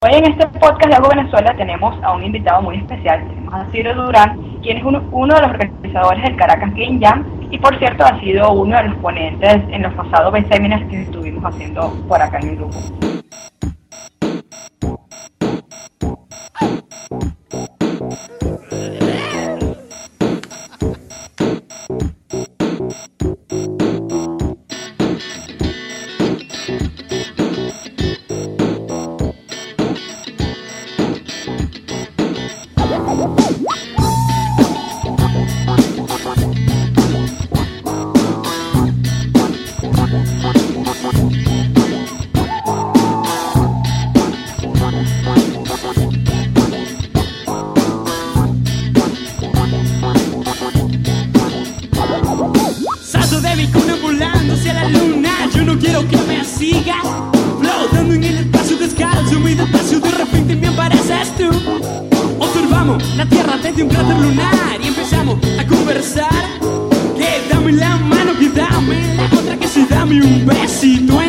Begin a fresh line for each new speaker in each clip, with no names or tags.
Hoy en este podcast de Hago Venezuela tenemos a un invitado muy especial. Tenemos a Ciro Durán, quien es uno, de los organizadores del Caracas Game Jam y por cierto ha sido uno de los ponentes en los pasados seminars que estuvimos haciendo por acá en el grupo.
Que si dame un besito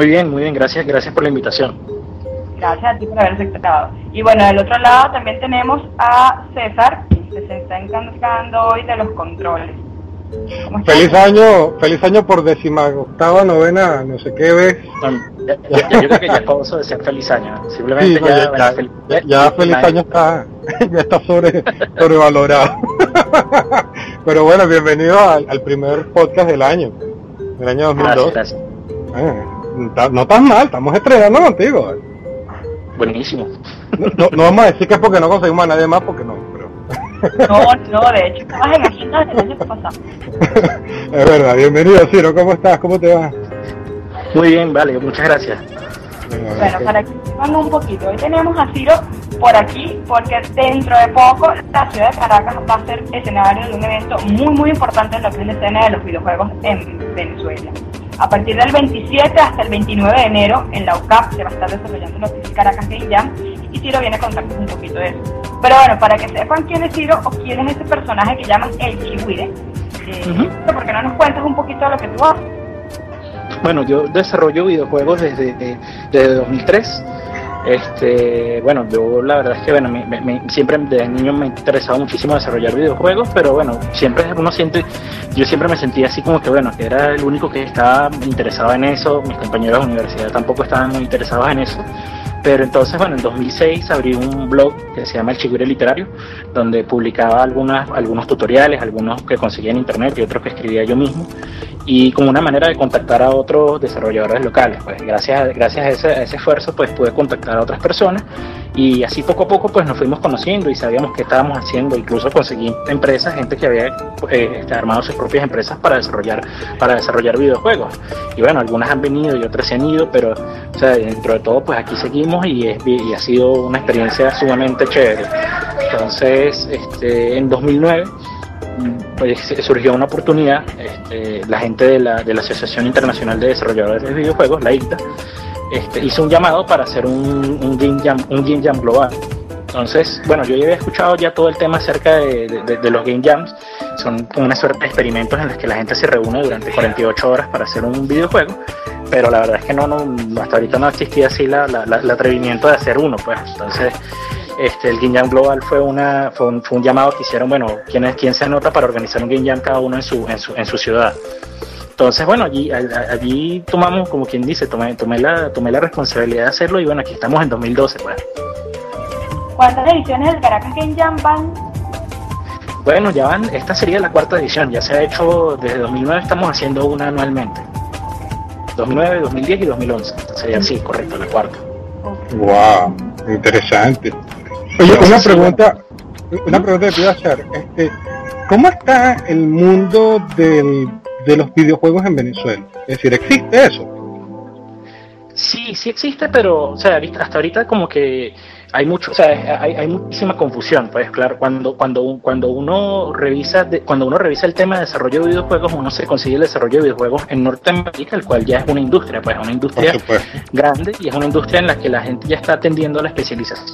Muy
bien, muy bien, gracias, gracias por la invitación.
Gracias a ti por haber aceptado. Y bueno, del otro lado también tenemos a César, que se está encargando hoy de los controles.
Feliz año, feliz año por décima octava, novena, no sé qué vez.
Bueno, ya- yo creo que ya es famoso decir feliz año. Simplemente
Sí, no,
ya,
ya,
bueno,
ya-
fel-
ya- ya feliz año está, ya está sobre, sobrevalorado. Pero bueno, bienvenido al, al primer podcast del año, del año
Gracias,
2002.
gracias.
No ta- no estás mal, estamos estrenando contigo.
Buenísimo.
No, no- no vamos a decir que es porque no conseguimos a nadie más, porque no, pero
No, no, de hecho, estabas en agenda desde el año pasado.
es verdad. Bienvenido, Ciro, ¿cómo estás? ¿Cómo te va?
Muy bien, vale, muchas gracias.
Bueno, para que sepan un poquito, hoy tenemos a Ciro por aquí porque dentro de poco la ciudad de Caracas va a ser escenario de un evento muy muy importante en la que es la escena de los videojuegos en Venezuela. A partir del 27 hasta el 29 de enero en la UCAP se va a estar desarrollando que es Caracas Game Jam y Ciro viene a contarnos un poquito de eso. Pero bueno, para que sepan quién es Ciro o quién es ese personaje que llaman el Chihuire, eh,
Ujú.
¿por qué no nos cuentas un poquito de lo que tú haces?
Bueno, yo desarrollo videojuegos desde, desde 2003. Este, bueno, yo la verdad es que bueno, me- siempre desde niño me ha interesado muchísimo desarrollar videojuegos, pero bueno, siempre uno siente, yo siempre me sentía así como que bueno, que era el único que estaba interesado en eso, mis compañeros de universidad tampoco estaban muy interesados en eso. Pero entonces, bueno, en 2006 abrí un blog que se llama El Chigüire Literario, donde publicaba algunas, algunos tutoriales, algunos que conseguía en internet y otros que escribía yo mismo, y como una manera de contactar a otros desarrolladores locales. Pues gracias, gracias a ese, a ese esfuerzo, pues pude contactar a otras personas y así poco a poco pues nos fuimos conociendo y sabíamos qué estábamos haciendo. Incluso conseguí empresas, gente que había eh, este, armado sus propias empresas para desarrollar, para desarrollar videojuegos. Y bueno, algunas han venido y otras se han ido, pero dentro de todo pues aquí seguimos y, ha sido una experiencia sumamente chévere. Entonces, este, en 2009 pues surgió una oportunidad, este, la gente de la, de la Asociación Internacional de Desarrolladores de Videojuegos, la ICTA, este, hizo un llamado para hacer un, un, game jam, un game jam global. Entonces, bueno, yo ya había escuchado ya todo el tema acerca de, de- de- los game jams. Son como una suerte de experimentos en los que la gente se reúne durante 48 horas para hacer un videojuego. Pero la verdad es que no, no hasta ahorita no existía así la, la- la- el atrevimiento de hacer uno, pues. Entonces, este, el Game Jam Global fue una fue un, fue un llamado que hicieron, bueno, ¿quién, es, quién se anota para organizar un Game Jam cada uno en su, en su, en su ciudad. Entonces, bueno, allí, allí tomamos, como quien dice, tomé, tomé, la, tomé la responsabilidad de hacerlo y bueno, aquí estamos en 2012, pues.
¿Cuántas ediciones del Caracas Game Jam van?
Bueno, ya van, esta sería la cuarta edición, ya se ha hecho desde 2009, estamos haciendo una anualmente. 2009, 2010 y 2011, sería así, correcto, la cuarta.
Wow, interesante. Oye, una pregunta, una pregunta que te iba a hacer, este, ¿cómo está el mundo del, de los videojuegos en Venezuela? Es decir, ¿existe eso?
Sí, sí existe, pero o sea, hasta ahorita como que hay mucho, o sea, hay, hay muchísima confusión, pues claro, cuando cuando cuando uno revisa de- cuando uno revisa el tema de desarrollo de videojuegos, uno se consigue el desarrollo de videojuegos en Norteamérica, el cual ya es una industria, pues una industria grande y es una industria en la que la gente ya está atendiendo a la especialización.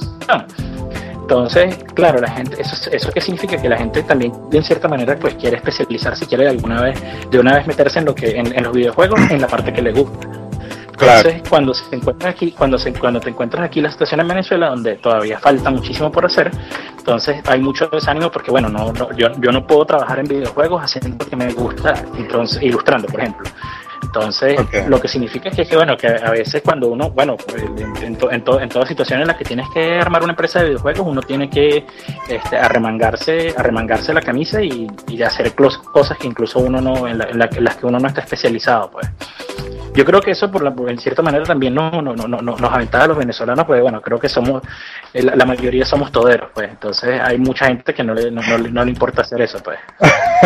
Entonces, claro, la gente, eso, eso que significa que la gente también, de cierta manera, pues quiere especializarse, quiere alguna vez, de una vez meterse en lo que, en, en los videojuegos, en la parte que le gusta.
Claro.
Entonces, cuando se encuentra aquí, cuando se, cuando te encuentras aquí la situación en Venezuela, donde todavía falta muchísimo por hacer, entonces hay mucho desánimo porque bueno, no, no- yo, yo no puedo trabajar en videojuegos haciendo lo que me gusta, entonces, ilustrando, por ejemplo. Entonces, lo que significa que, que, bueno, que a veces cuando uno, bueno, en, to- en, to- en todas situaciones en las que tienes que armar una empresa de videojuegos, uno tiene que este, arremangarse, arremangarse la camisa y, y hacer cosas que incluso uno no, en, la- en la- en las que uno no está especializado, pues. Yo creo que eso, por la, en cierta manera, también no, no, no, no, nos aventaja a los venezolanos, pues bueno, creo que somos, eh, la, la mayoría somos toderos, pues. Entonces hay mucha gente que no le, no, no le- no le importa hacer eso, pues.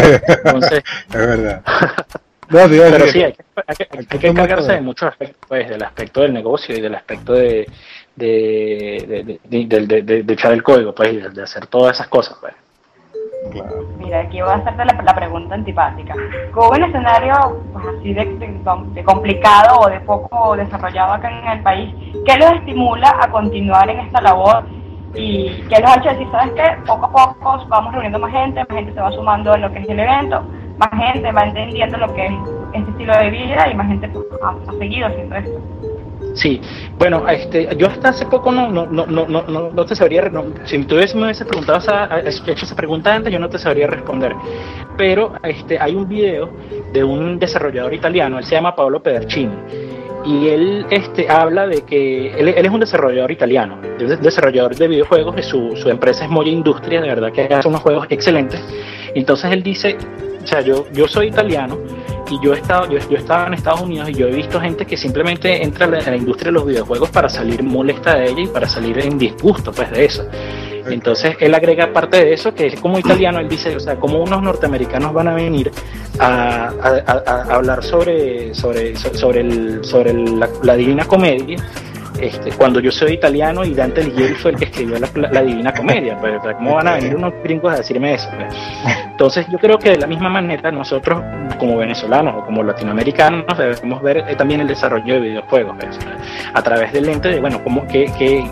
Entonces,
es verdad. No,
pero sí, hay que, hay que- hay que encargarse de muchos aspectos, pues, del aspecto del negocio y del aspecto de, de, de, de, de- de- de- de echar el código, pues, y de, de hacer todas esas cosas, pues.
claro.
Mira, aquí voy a hacerte la, la pregunta antipática. Con un escenario pues, así de, de- de complicado o de poco desarrollado acá en el país, ¿qué los estimula a continuar en esta labor? ¿Y qué los ha hecho decir, sabes qué? Poco a poco vamos reuniendo más gente, más gente se va sumando en lo que es el evento, más gente va entendiendo lo que es este estilo de vida y más gente pues, ha, ha seguido haciendo esto.
Sí, bueno, este, yo hasta hace poco no, no, no, no, no, no, te sabría, no- si tú me hubiese preguntado esa, hecho esa pregunta antes, yo no te sabría responder. Pero este, hay un video de un desarrollador italiano, él se llama Paolo Pedercini, y él este, habla de que él, él es un desarrollador italiano, es desarrollador de videojuegos, y su, su empresa es Moya Industria, de verdad que hace unos juegos excelentes. Entonces él dice, o sea, yo, yo soy italiano, y yo he estado yo, yo estaba en Estados Unidos y yo he visto gente que simplemente entra a la, a la industria de los videojuegos para salir molesta de ella y para salir en disgusto pues de eso. Entonces él agrega parte de eso que es como italiano él dice o sea como unos norteamericanos van a venir a, a- a- a hablar sobre sobre sobre el sobre el- la, la divina comedia este, cuando yo soy italiano y Dante Alighieri fue el que escribió la, la- Divina Comedia, ¿cómo van a venir unos gringos a decirme eso? pues? Entonces yo creo que de la misma manera nosotros como venezolanos o como latinoamericanos debemos ver eh, también el desarrollo de videojuegos pues, a través del lente de, bueno, como que, que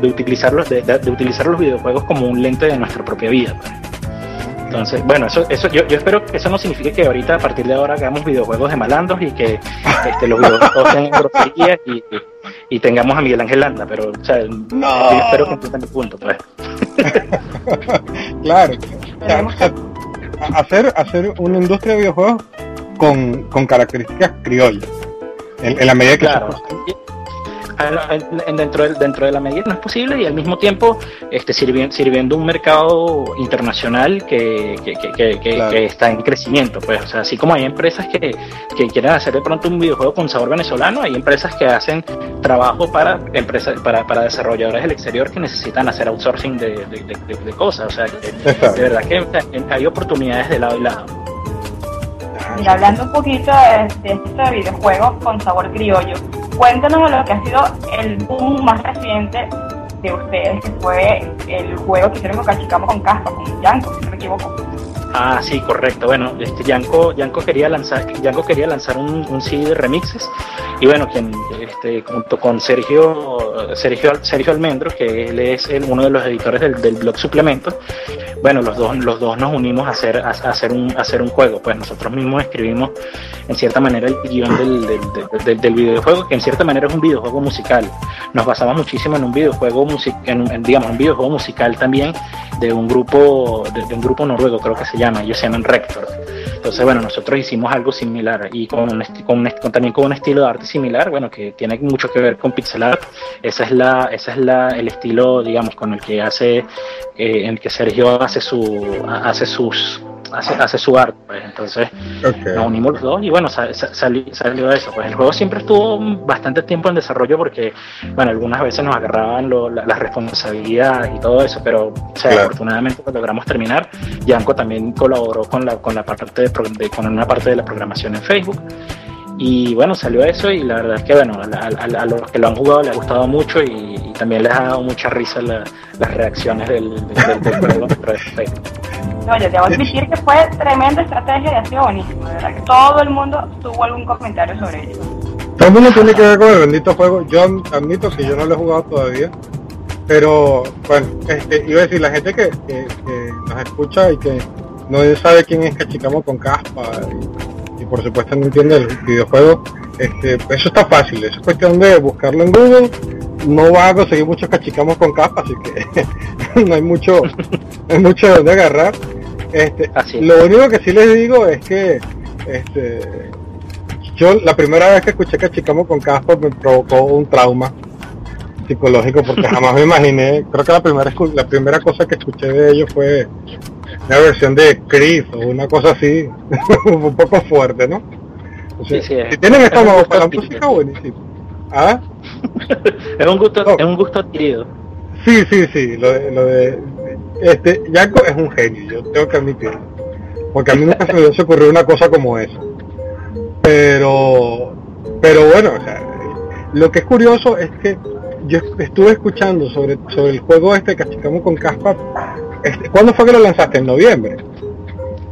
de, utilizarlos, de- de utilizar los videojuegos como un lente de nuestra propia vida. pues. Entonces, bueno, eso, eso yo, yo espero que eso no signifique que ahorita a partir de ahora hagamos videojuegos de malandros y que este, los videojuegos sean groserías y, y tengamos a Miguel Ángel Landa, pero o sea,
No.
yo espero que entiendan el punto, pues.
claro. A- hacer, hacer una industria de videojuegos con, con características criollas. En, en la medida que
Claro.
se
dentro, de, dentro de la medida no es posible y al mismo tiempo este, sirvi- sirviendo un mercado internacional que, que, que- que- que-
Claro.
que está en crecimiento. Pues, o sea, así como hay empresas que, que quieren hacer de pronto un videojuego con sabor venezolano, hay empresas que hacen trabajo para empresas para, para desarrolladores del exterior que necesitan hacer outsourcing de, de- de- de- de cosas. O sea, que de verdad que hay oportunidades de lado y lado.
Mira, hablando un poquito de, de esto de videojuegos con sabor criollo, cuéntanos de lo que ha sido el boom más reciente de ustedes, que fue el juego que hicieron con Cachicamo con Caspa, con Yanko, si no me equivoco.
Ah, sí, correcto. Bueno, este Yanko, Yanko quería lanzar, Yanko quería lanzar un, un CD de remixes y bueno, quien este, junto con Sergio, Sergio, Sergio Almendro, que él es el- uno de los editores del, del blog Suplemento, bueno, los dos, los dos nos unimos a hacer, a, hacer un, a hacer un juego. Pues nosotros mismos escribimos en cierta manera el guion del, del, del- videojuego, que en cierta manera es un videojuego musical. Nos basamos muchísimo en un videojuego music, en, en, digamos, un videojuego musical también de un grupo, de un grupo noruego, creo que se llama, ellos se llaman Rector. Entonces, bueno, nosotros hicimos algo similar y con, un con- también con un estilo de arte similar, bueno, que tiene mucho que ver con pixel art. Esa es la, esa es la, el estilo, digamos, con el que hace, eh, en el que Sergio hace su, hace sus, hace, hace su arte. Pues. Entonces, nos unimos los dos y bueno, sa- sa- sali- salió eso. Pues el juego siempre estuvo bastante tiempo en desarrollo porque, bueno, algunas veces nos agarraban lo- la, la responsabilidad y todo eso, pero o sea,
Claro.
afortunadamente lo logramos terminar. Yanko también colaboró con la, con la parte de- con una parte de la programación en Facebook. Y bueno, salió eso y la verdad es que bueno, a, a- a- a los que lo han jugado les ha gustado mucho y, y también les ha dado mucha risa la- las reacciones del, del, del- del juego.
No, yo debo admitir que fue tremenda estrategia y ha sido buenísimo, de verdad que todo el mundo tuvo algún comentario sobre ello.
Todo el mundo tiene que ver con el bendito juego. Yo admito que yo no lo he jugado todavía. Pero, bueno, este, iba a decir, la gente que, que- que nos escucha y que no sabe quién es Cachicamo con Caspa y por supuesto no entiende el videojuego, este, eso está fácil. Eso es cuestión de buscarlo en Google. No va a conseguir muchos Cachicamos con Caspa, así que no hay mucho, hay mucho de dónde agarrar. Este,
Así
lo único que sí les digo es que este, yo la primera vez que escuché Cachicamo con Caspa me provocó un trauma psicológico porque jamás me imaginé, creo que la primera la primera cosa que escuché de ellos fue una versión de Chris o una cosa así, un poco fuerte, ¿no? O sea,
Sí, sí, es-
si tienen
es
estómago para la música, buenísimo. ¿Ah?
Es un gusto, es un gusto adquirido.
Sí, sí, sí, lo de, lo de este, Yanko es un genio, yo tengo que admitirlo. Porque a mí nunca se me hubiese ocurrido una cosa como esa. Pero, pero bueno, o sea, lo que es curioso es que yo estuve escuchando sobre, sobre el juego este Cachicamo con Caspa. Este, ¿Cuándo fue que lo lanzaste? ¿En noviembre?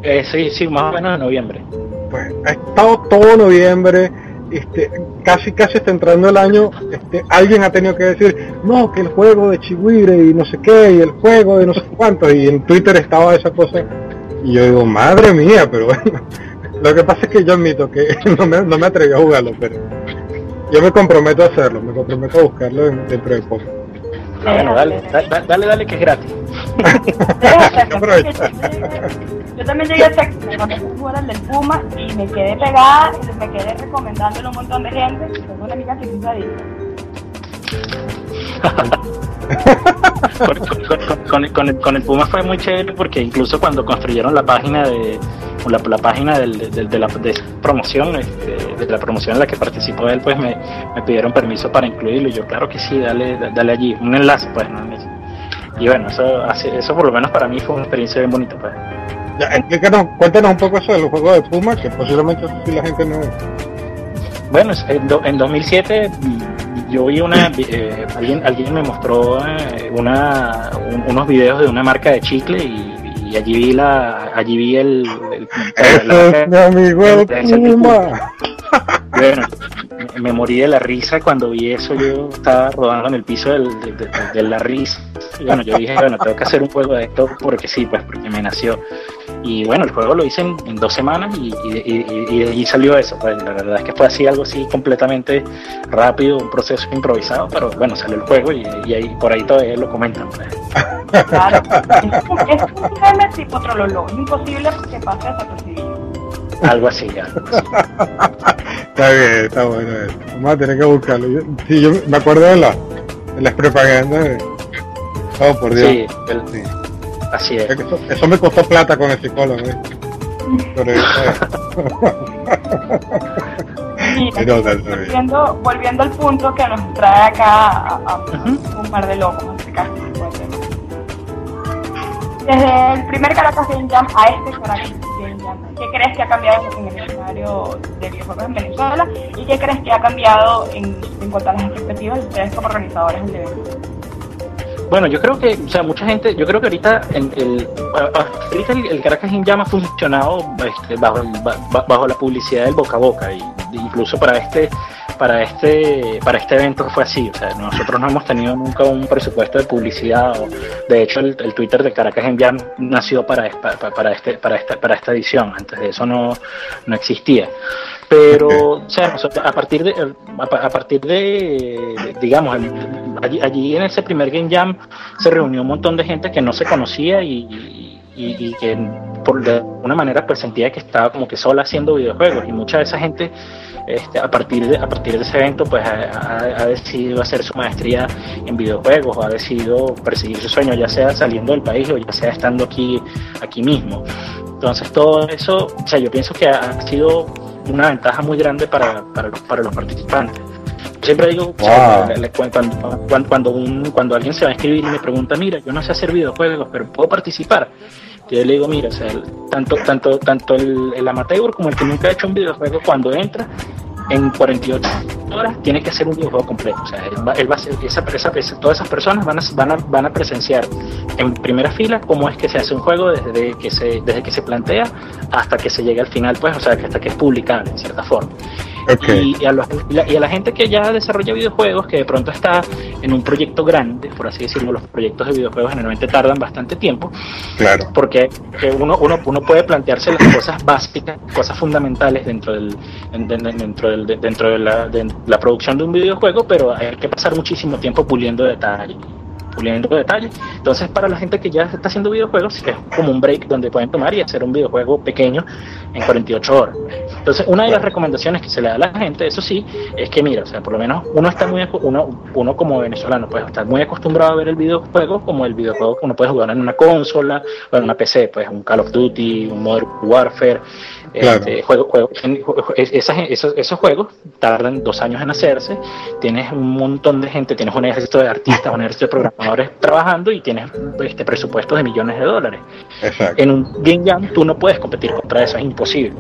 Eh, sí, sí, más o menos en noviembre.
Pues ha estado todo noviembre, este, casi casi está entrando el año, este, alguien ha tenido que decir, no, que el juego de Chihuire y no sé qué, y el juego de no sé cuánto, y en Twitter estaba esa cosa, y yo digo, madre mía, pero bueno, lo que pasa es que yo admito que no me, no me atreví a jugarlo, pero yo me comprometo a hacerlo, me comprometo a buscarlo en- dentro de poco.
Ah, bueno, dale, da- dale, dale, que es gratis.
Yo también llegué a hacer cuando jugar el del Puma y me quedé pegada y me quedé recomendándolo a un montón de gente. Tengo una amiga que es adicta.
Con, con- con- con- con el, Puma fue muy chévere porque incluso cuando construyeron la página de la, la página del- del- de, la de promoción este, de la promoción en la que participó él pues me, me pidieron permiso para incluirlo y yo claro que sí dale dale allí un enlace pues ¿no? y bueno eso eso por lo menos para mí fue una experiencia bien bonita pues
Ya, explícanos, cuéntanos un poco eso del juego de Puma, que posiblemente la gente no...
Bueno, en, do- en 2007 mm, yo vi una, eh, alguien, alguien me mostró eh, una, un- unos videos de una marca de chicle y, y allí vi la, allí vi el, el- la- la
Eso
marca-
es mi amigo el
ese tipo.
Puma.
bueno, me morí de la risa cuando vi eso. Yo estaba rodando en el piso del- de, de- de la risa. Y bueno, yo dije, bueno, tengo que hacer un juego de esto porque sí, pues porque me nació. Y bueno, el juego lo hice en, en dos semanas y, y- y- y de allí salió eso. Pues la verdad es que fue así, algo así completamente rápido, un proceso improvisado, pero bueno, salió el juego y, y ahí, por ahí todavía lo comentan. pues.
Claro. Es un- es un meme tipo trololo. Es imposible que pase desapercibido.
Algo así ya.
Está bien, está bueno eso. Vamos a tener que buscarlo. Yo, sí, yo me acuerdo de, la, de las propagandas de... Oh, por Dios.
Sí, el-
Sí.
Así es.
Eso, eso me costó plata con el psicólogo. ¿eh? Pero
Mira, volviendo, volviendo al punto que nos trae acá a, un par de locos, en este caso. de- Desde el primer Caracas Game Jam a este Caracas Game Jam, ¿qué crees que ha cambiado en el escenario de videojuegos en Venezuela? ¿Y qué crees que ha cambiado en, en cuanto a las expectativas de ustedes como organizadores del evento?
Bueno, yo creo que, o sea, mucha gente, yo creo que ahorita el, a- ahorita el, el Caracas ha funcionado este, bajo, el- ba- ba- bajo la publicidad del boca a boca y incluso para este para este para este evento fue así, o sea, nosotros no hemos tenido nunca un presupuesto de publicidad, o, de hecho el, el Twitter de Caracas In Jam nació para, para, para este para esta para esta edición, antes de eso no, no existía. Pero, o sea, a partir de, a, pa- a partir de, de- digamos, allí, allí en ese primer Game Jam se reunió un montón de gente que no se conocía y, y- y que por de alguna manera pues sentía que estaba como que sola haciendo videojuegos. Y mucha de esa gente este, a partir de a partir de ese evento pues ha, decidido hacer su maestría en videojuegos o ha decidido perseguir su sueño ya sea saliendo del país o ya sea estando aquí aquí mismo. Entonces todo eso o sea yo pienso que ha, sido una ventaja muy grande para, para, para los participantes siempre digo o sea,
Wow.
le- le- cuando, cuando, cuando, un, cuando alguien se va a escribir y me pregunta mira yo no sé hacer videojuegos pero puedo participar yo le digo, mira, o sea, el- tanto, tanto, tanto el, el amateur como el que nunca ha hecho un videojuego, cuando entra en 48 horas, tiene que hacer un videojuego completo. O sea, él va, él va a esa, esa- todas esas personas van a, van, a, van a presenciar en primera fila cómo es que se hace un juego desde que se, desde que se plantea hasta que se llega al final, pues, o sea, que hasta que es publicable, en cierta forma.
Ok.
Y, y a los- y a la gente que ya desarrolla videojuegos, que de pronto está en un proyecto grande, por así decirlo, los proyectos de videojuegos generalmente tardan bastante tiempo,
Claro.
porque que uno, uno, uno puede plantearse las cosas básicas, cosas fundamentales dentro del, en- en- dentro del, de- dentro de la, la producción de un videojuego, pero hay que pasar muchísimo tiempo puliendo detalles puliendo detalles. Entonces, para la gente que ya está haciendo videojuegos, es como un break donde pueden tomar y hacer un videojuego pequeño en 48 horas. Entonces, una de las recomendaciones que se le da a la gente, eso sí, es que mira, o sea, por lo menos uno está muy, uno, uno como venezolano puede estar muy acostumbrado a ver el videojuego como el videojuego que uno puede jugar en una consola o en una PC, pues un Call of Duty, un Modern Warfare,
Claro.
este, juego, juego- esas- esos, esos juegos tardan dos años en hacerse, tienes un montón de gente, tienes un ejército de artistas, un ejército de programadores trabajando y tienes este presupuestos de millones de dólares.
Exacto.
En un Game Jam tú no puedes competir contra eso, es imposible.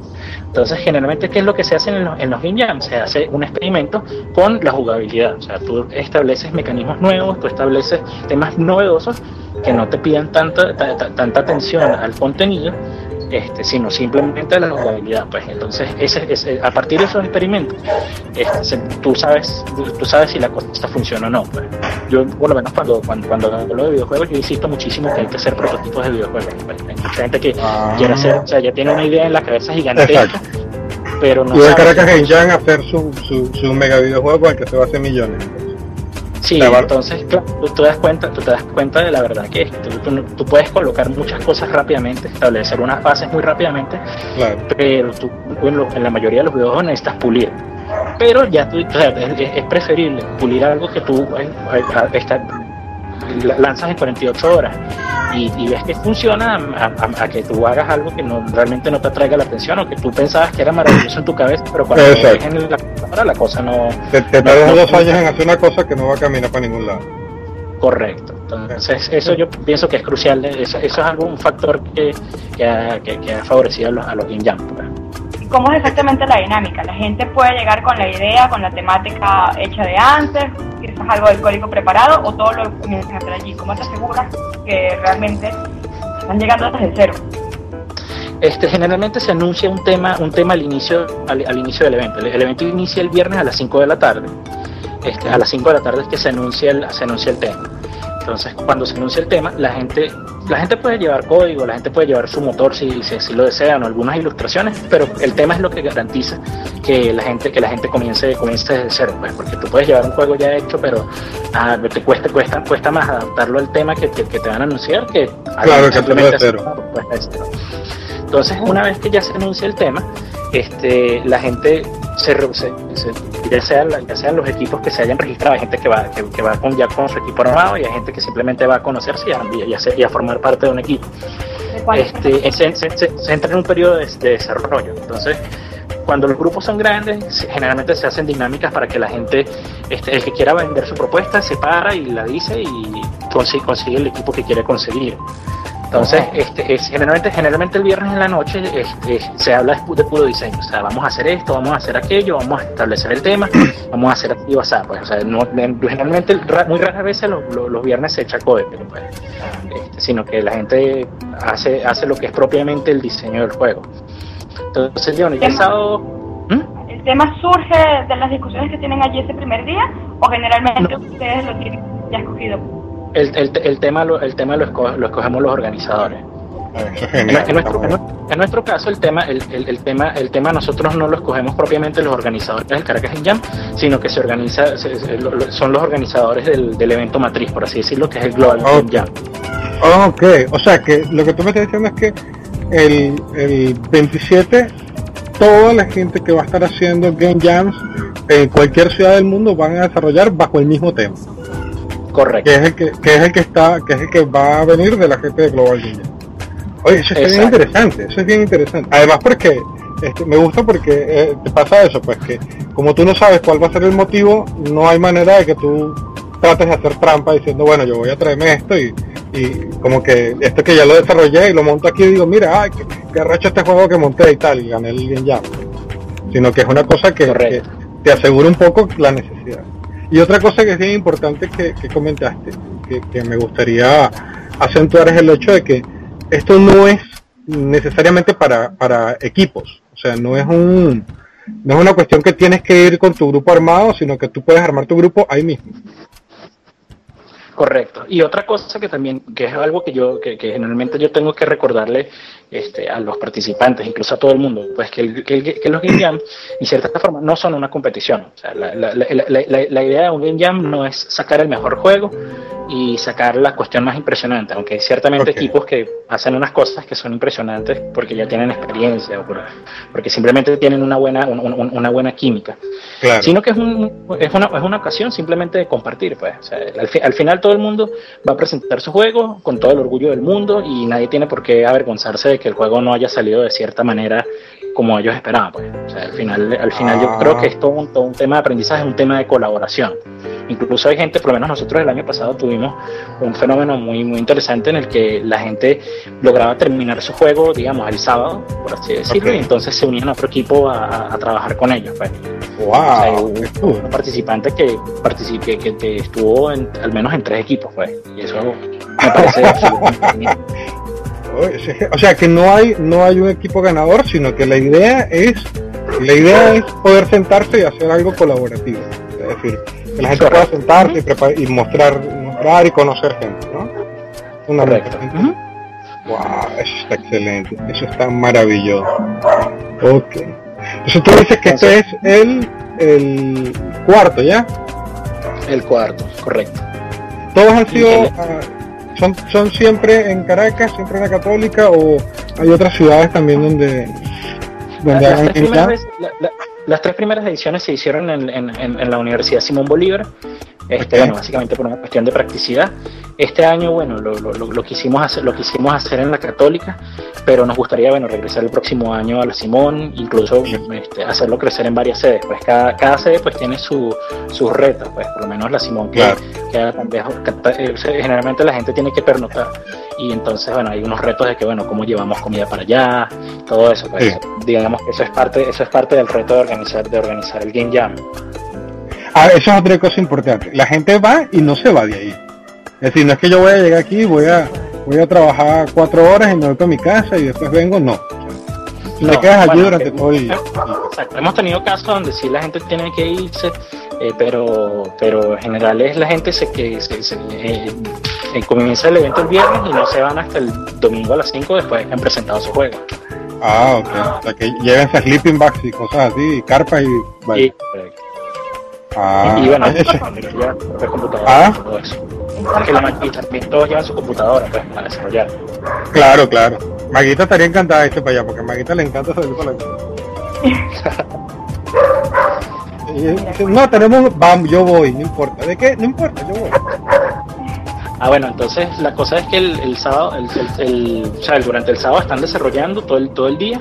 Entonces, generalmente, ¿qué es lo que se hace en los, en los Game Jam? Se hace un experimento con la jugabilidad. O sea, tú estableces mecanismos nuevos, tú estableces temas novedosos que no te pidan tanta, ta- ta- tanta atención al contenido, este, sino simplemente la jugabilidad. Pues entonces, ese, ese- a partir de esos experimentos, este, tú sabes tú sabes si la cosa funciona o no. Pues. Yo, por lo menos, cuando, cuando, cuando hablo de videojuegos, yo insisto muchísimo que hay que hacer prototipos de videojuegos. Pues, hay mucha gente que
Ah.
quiere hacer, o sea, ya tiene una idea en la cabeza gigantesca,
Exacto.
pero no
Y el Caracas Game hacer su, su, su mega videojuego el que se va a hacer millones.
Sí,
La
entonces claro, tú te das cuenta, tú te das cuenta de la verdad que es. Tú, tú no- tú puedes colocar muchas cosas rápidamente, establecer unas bases muy rápidamente,
Claro.
pero tú en, lo- en la mayoría de los videojuegos necesitas pulir. Pero ya tú, o sea, es, es preferible pulir algo que tú eh, eh, está- lanzas en 48 horas y, y ves que funciona a, a- a que tú hagas algo que no realmente no te atraiga la atención o que tú pensabas que era maravilloso en tu cabeza, pero cuando ves en la computadora la cosa no,
Te, te tardas dos años en hacer una cosa que no va a caminar para ningún lado.
Correcto. Entonces, eso yo pienso que es crucial. Eso, eso es algo, un factor que, que, ha, que, que ha favorecido a los, a los Game.
¿Cómo es exactamente la dinámica? ¿La gente puede llegar con la idea, con la temática hecha de antes? ¿Quizás algo del código preparado o todo lo comienzan a hacer allí? ¿Cómo te aseguras que realmente están llegando desde cero?
Este, generalmente se anuncia un tema, un tema al inicio, al, inicio del evento. El, el evento inicia el viernes a las 5 de la tarde. Este, a las 5 de la tarde es que se anuncia el, se anuncia el tema. Entonces, cuando se anuncia el tema, la gente, la gente puede llevar código, la gente puede llevar su motor si, si así lo desean, o algunas ilustraciones, pero el tema es lo que garantiza que la gente, que la gente comience, comience desde cero, pues, porque tú puedes llevar un juego ya hecho, pero ah, te cuesta, cuesta, cuesta más adaptarlo al tema que te, que te van a anunciar que
Claro, que hacerlo de
una Entonces, una vez que ya se anuncia el tema, este, la gente se, se- se- ya, sean, la- ya sean los equipos que se hayan registrado, hay gente que va, que, que va con, ya con su equipo armado y hay gente que simplemente va a conocerse y a, y a ser- y a formar parte de un equipo. Este, se, se- entra en un periodo de, de desarrollo. Entonces, cuando los grupos son grandes, generalmente se hacen dinámicas para que la gente, este, el que quiera vender su propuesta, se para y la dice y consigue, consigue el equipo que quiere conseguir. Entonces, este, es, generalmente, generalmente el viernes en la noche este, se habla de, de puro diseño. O sea, vamos a hacer esto, vamos a hacer aquello, vamos a establecer el tema, vamos a hacer así o así. Pues, o sea, no- generalmente, ra- muy raras veces lo- lo- los viernes se echa código, pues, este, sino que la gente hace, hace lo que es propiamente el diseño del juego. Entonces, yo, el sábado... ¿Mm?
¿El tema surge de las discusiones que tienen allí ese primer día o generalmente ustedes lo tienen ya escogido?
El, el, el tema, lo, el tema lo, esco- lo escogemos los organizadores.
Eso es
En,
genial.
en nuestro, en en nuestro caso, el tema, el, el- el tema, el tema nosotros no lo escogemos propiamente los organizadores del Caracas Game Jam, sino que se organiza, se- se- lo- son los organizadores del, del evento matriz, por así decirlo, que es el Global Game
Ok.
Jam.
Ok, o sea que lo que tú me estás diciendo es que el, el 27 toda la gente que va a estar haciendo Game Jams en cualquier ciudad del mundo van a desarrollar bajo el mismo tema,
Correcto.
que es el que, que es el que está, que es el que va a venir de la gente de Global Jam. Oye, eso es bien interesante, eso es bien interesante. Además porque este, me gusta porque eh, te pasa eso, pues que como tú no sabes cuál va a ser el motivo, no hay manera de que tú trates de hacer trampa diciendo, bueno, yo voy a traerme esto y, y como que esto que ya lo desarrollé y lo monto aquí y digo, mira, ay, qué, qué arrecho este juego que monté y tal, y gané el Game Jam. Sino que es una cosa que, te asegura un poco la necesidad. Y otra cosa que es bien importante que, comentaste, que, que me gustaría acentuar es el hecho de que esto no es necesariamente para, para equipos, o sea, no es un no es una cuestión que tienes que ir con tu grupo armado, sino que tú puedes armar tu grupo ahí mismo.
Correcto. Y otra cosa que también, que es algo que yo, que, que generalmente yo tengo que recordarle este, a los participantes, incluso a todo el mundo, pues que, el- que, el- que los Game Jam, en cierta forma, no son una competición. O sea, la, la, la, la- idea de un Game Jam no es sacar el mejor juego y sacar la cuestión más impresionante, aunque hay ciertamente equipos que hacen unas cosas que son impresionantes porque ya tienen experiencia o por- porque simplemente tienen una buena, un- un- una buena química
Claro.
sino que es, un, es, una, es una ocasión simplemente de compartir. Pues. O sea, al, fi- al final todo el mundo va a presentar su juego con todo el orgullo del mundo y nadie tiene por qué avergonzarse de que el juego no haya salido de cierta manera como ellos esperaban. Pues. O sea, al final, al final yo
Ah.
creo que es todo un, todo un tema de aprendizaje, es un tema de colaboración. Incluso hay gente, por lo menos nosotros el año pasado tuvimos un fenómeno muy muy interesante en el que la gente lograba terminar su juego, digamos, el sábado, por así decirlo,
Ok.
y entonces se unían a otro equipo a, a- trabajar con ellos. Pues
Wow,
o sea, un participante que participe, que te estuvo en- al menos en tres equipos, pues, y eso me parece absolutamente
O sea que no hay no hay un equipo ganador, sino que la idea es la idea es poder sentarse y hacer algo colaborativo. Es decir, que la gente pueda sentarse y, prepar- y mostrar mostrar y conocer gente, ¿no? Fundamentalmente.
Ujú.
Wow, eso está excelente, eso está maravilloso. Ok. Entonces tú dices que este es el, el cuarto, ¿ya?
El cuarto, correcto.
Todos han sido, son, son siempre en Caracas, siempre en la Católica, o hay otras ciudades también donde, donde
Las,
hagan
tres la- la- las tres primeras ediciones se hicieron en, en- en- en la Universidad Simón Bolívar, este, bueno, básicamente por una cuestión de practicidad. Este año, bueno, lo, lo, lo- lo quisimos hacer, lo quisimos hacer en la Católica, pero nos gustaría, bueno, regresar el próximo año a la Simón, incluso este, hacerlo crecer en varias sedes. Pues cada, cada sede pues tiene su, sus retos, pues por lo menos la Simón que
Claro.
tan lejos, que eh, generalmente la gente tiene que pernoctar y entonces bueno hay unos retos de que bueno cómo llevamos comida para allá todo eso pues
Sí.
digamos que eso es parte eso es parte del reto de organizar de organizar el game jam
Ah, eso es otra cosa importante. La gente va y no se va de ahí. Es decir, no es que yo voy a llegar aquí, voy a voy a trabajar cuatro horas y me voy para mi casa y después vengo, no. Te
No,
quedas allí durante
eh,
todo el día.
Exacto. Hemos tenido casos donde sí la gente tiene que irse, eh, pero pero en general es la gente se que se, se- eh, eh, comienza el evento el viernes y no se van hasta el domingo a las 5 después de que han presentado su juego.
Ah, ok. O sea, que llévense sleeping bags y cosas así, y carpas y... vale.
Y,
Ah,
y bueno,
eso-
ya, pues, computadora
Ah.
y todo eso. Porque la y también todos llevan su computadora pues, para desarrollar.
claro, claro. Maguita estaría encantada de irse para allá, porque a Maguita le encanta salir para dice, No, tenemos... Vamos, yo voy, no importa. ¿De qué? No importa, yo voy.
Ah, bueno, entonces la cosa es que el, el sábado, el, el- el- o sea, durante el sábado están desarrollando todo el, todo el día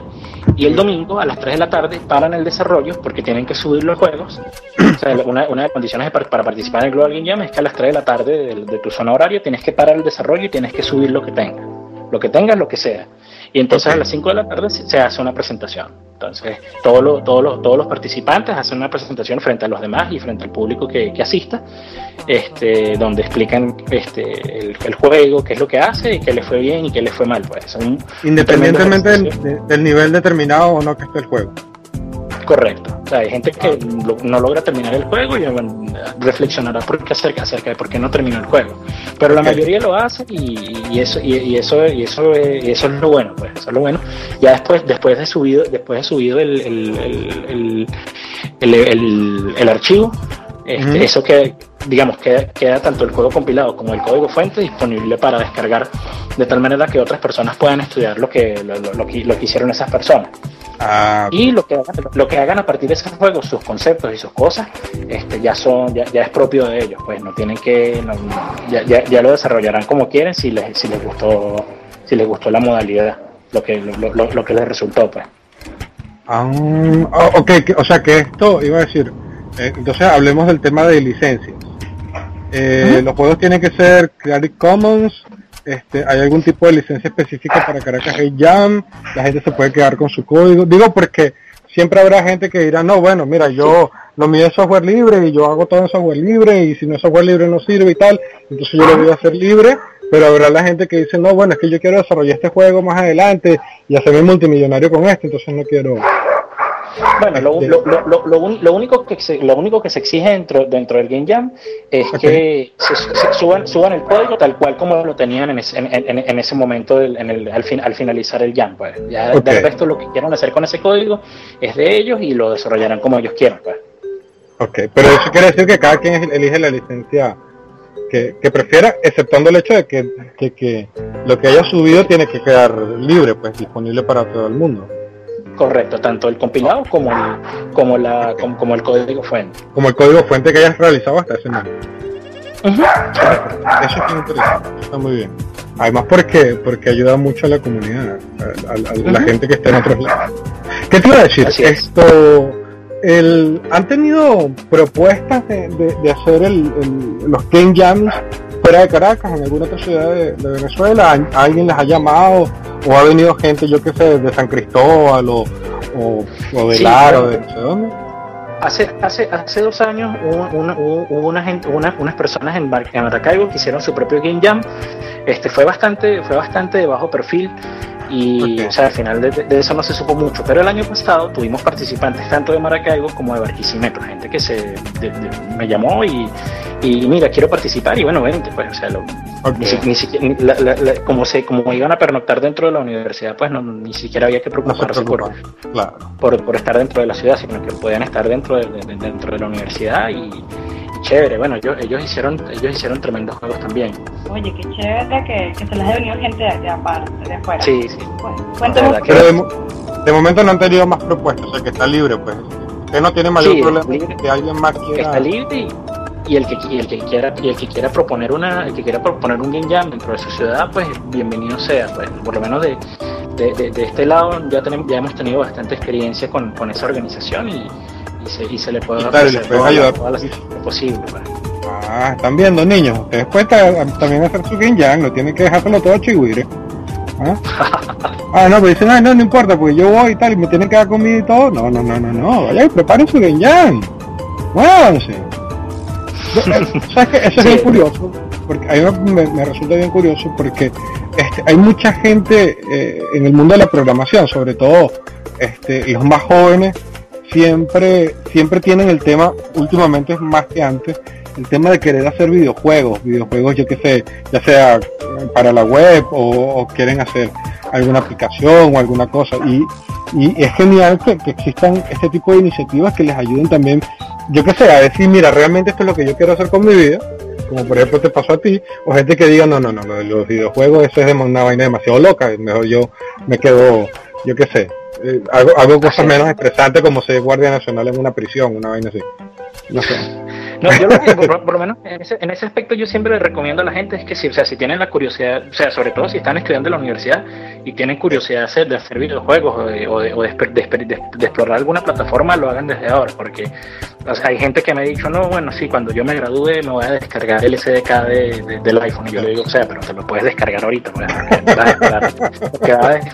y el domingo a las 3 de la tarde paran el desarrollo porque tienen que subir los juegos. O sea, una, de las condiciones para, para participar en el Global Game Jam es que a las 3 de la tarde de, de tu zona horaria tienes que parar el desarrollo y tienes que subir lo que tengas. Lo que tengas, lo que sea. Y entonces a las 5 de la tarde se, hace una presentación. Entonces, todos los, todos, los, todos los participantes hacen una presentación frente a los demás y frente al público que, que asista, este, donde explican este, el, el juego, qué es lo que hace, y qué le fue bien y qué le fue mal. Pues.
Independientemente del, del nivel determinado o no que esté el juego.
Correcto. O sea, hay gente que lo- no logra terminar el juego y bueno, reflexionará por qué acerca, acerca de por qué no terminó el juego. Pero la mayoría lo hace y, y eso y, y eso y eso es, y eso es lo bueno, pues eso es lo bueno. Ya después después de subido después de subido el el, el, el, archivo, este, eso que digamos queda, queda tanto el juego compilado como el código fuente disponible para descargar de tal manera que otras personas puedan estudiar lo que lo, lo- lo que, lo que hicieron esas personas
Ah,
y lo que hagan, lo que hagan a partir de esos juegos sus conceptos y sus cosas este ya son ya, ya es propio de ellos pues no tienen que no- ya, ya, ya lo desarrollarán como quieren si les si les gustó si les gustó la modalidad lo que lo, lo- lo que les resultó pues
ah, ah, ok, o sea que esto iba a decir, eh, entonces hablemos del tema de licencias. Eh, Los juegos tienen que ser Creative Commons, este, hay algún tipo de licencia específica para Caracas Game Jam, la gente se puede quedar con su código, digo porque siempre habrá gente que dirá, no, bueno, mira, yo lo mío software libre y yo hago todo en software libre y si no es software libre no sirve y tal, entonces yo lo voy a hacer libre, pero habrá la gente que dice, no, bueno, es que yo quiero desarrollar este juego más adelante y hacerme multimillonario con esto, entonces no quiero...
Bueno, lo, lo, lo, lo, lo único que se, lo único que se exige dentro dentro del Game Jam es que se, se suban, suban el código tal cual como lo tenían en ese, en, en- en ese momento del- en el, al, fin, al finalizar el Jam. Pues. Ya del resto lo que quieran hacer con ese código es de ellos y lo desarrollarán como ellos quieran. Pues.
Ok, pero eso quiere decir que cada quien elige la licencia que, que prefiera, exceptando el hecho de que, que, que lo que haya subido tiene que quedar libre, pues disponible para todo el mundo.
Correcto, tanto el compilado como el, como la, como, como el código fuente.
Como el código fuente que hayas realizado hasta ese momento. Eso es interesante, eso está muy bien. Además porque porque ayuda mucho a la comunidad, a, a- a la gente que está en otros lados. ¿Qué te iba a decir?
Es.
Esto, el, ¿han tenido propuestas de, de- de hacer el, el- los Game Jams fuera de Caracas, en alguna otra ciudad de, de Venezuela? ¿A- ¿Alguien les ha llamado? ¿O ha venido gente, yo qué sé, de San Cristóbal o, o, o de
Sí,
Lara o de no sé dónde?
Hace, hace, hace dos años hubo, una, hubo, hubo una gente, una- unas personas en, Maracaibo que hicieron su propio Game Jam. Este fue bastante, fue bastante de bajo perfil y o sea, al final de, de eso no se supo mucho. Pero el año pasado tuvimos participantes tanto de Maracaibo como de Barquisimeto, gente que se de- de- me llamó y, y mira, quiero participar y bueno, vente, pues, o sea, lo-
Ok.
ni, si- ni siquiera, ni- la- la- la- como se, como iban a pernoctar dentro de la universidad, pues no, ni siquiera había que
No
preocuparse por,
claro.
por, por estar dentro de la ciudad, sino que podían estar dentro de, de- dentro de la universidad y, y chévere. Bueno, ellos, ellos hicieron ellos hicieron tremendos juegos también.
Oye, qué chévere que, que se les haya venido gente de, de aparte, de afuera.
Sí, sí.
Bueno,
verdad
Pero de, de momento no han tenido más propuestas, o sea que está libre, pues. Usted no tiene mayor
Sí,
problema
libre.
que alguien más quiera.
Está libre y, y el que y el que quiera y el que quiera proponer una el que quiera proponer un game jam dentro de su ciudad, pues bienvenido sea. Pues por lo menos de, de, de- de este lado ya tenemos ya hemos tenido bastante experiencia con, con esa organización y, y se, y se le puede la-
ayudar.
toda la asistencia posible. pues.
Ah, están viendo, niños. Ustedes pueden ta- también hacer su game jam, no tienen que dejárselo todo a Chihuire. ¿Ah? ah, no, pero dicen, ay, no, no importa, porque yo voy y tal, y me tienen que dar comida y todo. No, no, no, no, no. Vaya y preparen su game jam. Muévanse. ¿Sabes qué? Eso es bien curioso, porque a mí me, me resulta bien curioso porque este, hay mucha gente eh, en el mundo de la programación, sobre todo este, los más jóvenes siempre, siempre tienen el tema, últimamente es más que antes, el tema de querer hacer videojuegos, videojuegos yo que sé, ya sea para la web o, o quieren hacer alguna aplicación o alguna cosa. Y, y es genial que, que existan este tipo de iniciativas que les ayuden también, yo que sé, a decir, mira, realmente esto es lo que yo quiero hacer con mi vida, como por ejemplo te pasó a ti, o gente que diga, no, no, no, lo de los videojuegos, eso es una vaina demasiado loca, mejor yo me quedo, yo qué sé, eh, hago, hago cosas menos estresantes como ser guardia nacional en una prisión, una vaina así. No sé.
No, yo lo que, por, por lo menos en ese, en ese aspecto yo siempre le recomiendo a la gente es que si, o sea, si tienen la curiosidad, o sea, sobre todo si están estudiando en la universidad y tienen curiosidad de hacer, de hacer videojuegos o de, o de, o de, de de- de explorar alguna plataforma, lo hagan desde ahora, porque o sea, hay gente que me ha dicho, no, bueno, sí, cuando yo me gradúe me voy a descargar el SDK de, de- del iPhone, y yo le digo, o sea, pero te lo puedes descargar ahorita, pues, vas a esperar,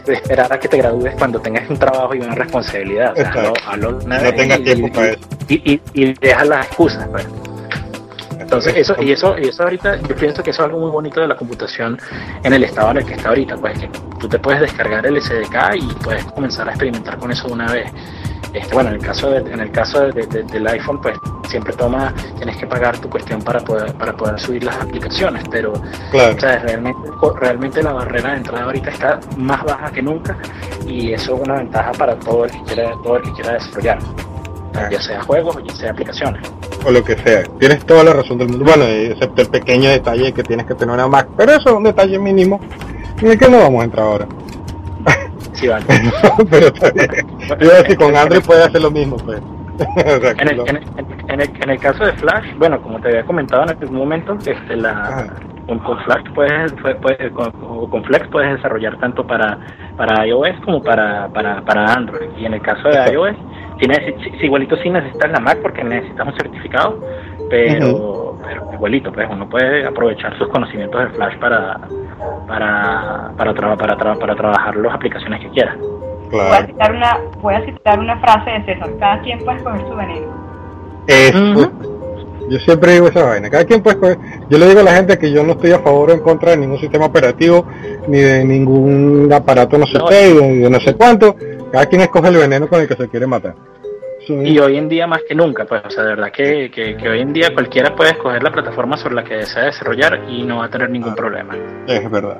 esperar a que te gradúes cuando tengas un trabajo y una responsabilidad, o sea, hazlo una
No tengas
y-
tiempo
y-
para eso.
y, y, y deja las excusas, pues. Entonces, eso, y eso, y eso ahorita, yo pienso que eso es algo muy bonito de la computación en el estado en el que está ahorita, pues que tú te puedes descargar el SDK y puedes comenzar a experimentar con eso de una vez. Este, bueno, en el caso de, en el caso de- de- del iPhone, pues siempre toma, tienes que pagar tu cuestión para poder, para poder subir las aplicaciones, pero
Claro.
o sea, realmente, realmente la barrera de entrada ahorita está más baja que nunca y eso es una ventaja para todo el que quiera, todo el que quiera desarrollar, ya sea juegos o ya sea aplicaciones.
o lo que sea. Tienes toda la razón del mundo. Bueno, excepto el pequeño detalle que tienes que tener una Mac, pero eso es un detalle mínimo en el que no vamos a entrar ahora.
Sí, vale.
pero. Yo decir, con Android puede hacer lo mismo, pues. O sea,
En el,
lo-
en, el, en, el, en el caso de Flash, bueno, como te había comentado en algún momento, este, la, con, con Flash puedes, puedes- con, o con Flex puedes desarrollar tanto para, para iOS como para, para, para Android. Y en el caso de iOS, si si- si igualito sí necesitas la Mac porque necesitas un certificado, pero, pero igualito, pues uno puede aprovechar sus conocimientos de Flash para para para, tra- para, tra- para trabajar las aplicaciones que quiera.
Voy a
claro.
citar una, voy a citar una frase de César. Cada quien puede escoger su veneno.
Eso. Yo siempre digo esa vaina. Cada quien puede escoger- Yo le digo a la gente que yo no estoy a favor o en contra de ningún sistema operativo, ni de ningún aparato no sé
No.
qué, y de, de no sé cuánto. Cada quien escoge el veneno con el que se quiere matar.
Y hoy en día más que nunca, pues, o sea, de verdad que, que, que hoy en día cualquiera puede escoger la plataforma sobre la que desea desarrollar y no va a tener ningún problema.
Es verdad.